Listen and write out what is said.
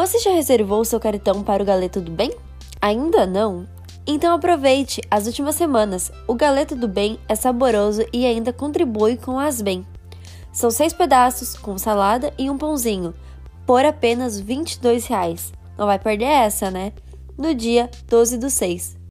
Você já reservou seu cartão para o Galeto do Bem? Ainda não? Então aproveite as últimas semanas. O Galeto do Bem é saboroso e ainda contribui com as bem. São seis pedaços com salada e um pãozinho, por apenas 22 reais. Não vai perder essa, né? No dia 12 do 6.